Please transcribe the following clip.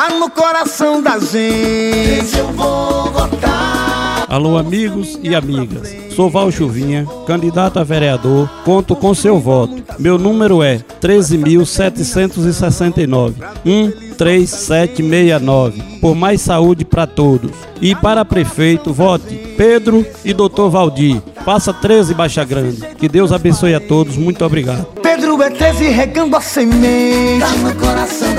tá no coração da gente. Eu vou votar. Alô, amigos e amigas. Sou Val Chuvinha, candidato a vereador. Conto com seu voto. Meu número é 13.769. 13769. Por mais saúde para todos. E para prefeito, vote Pedro e Dr. Valdir. Faça 13 Baixa Grande. Que Deus abençoe a todos. Muito obrigado. Pedro é 13 regando a semente. Tá no coração.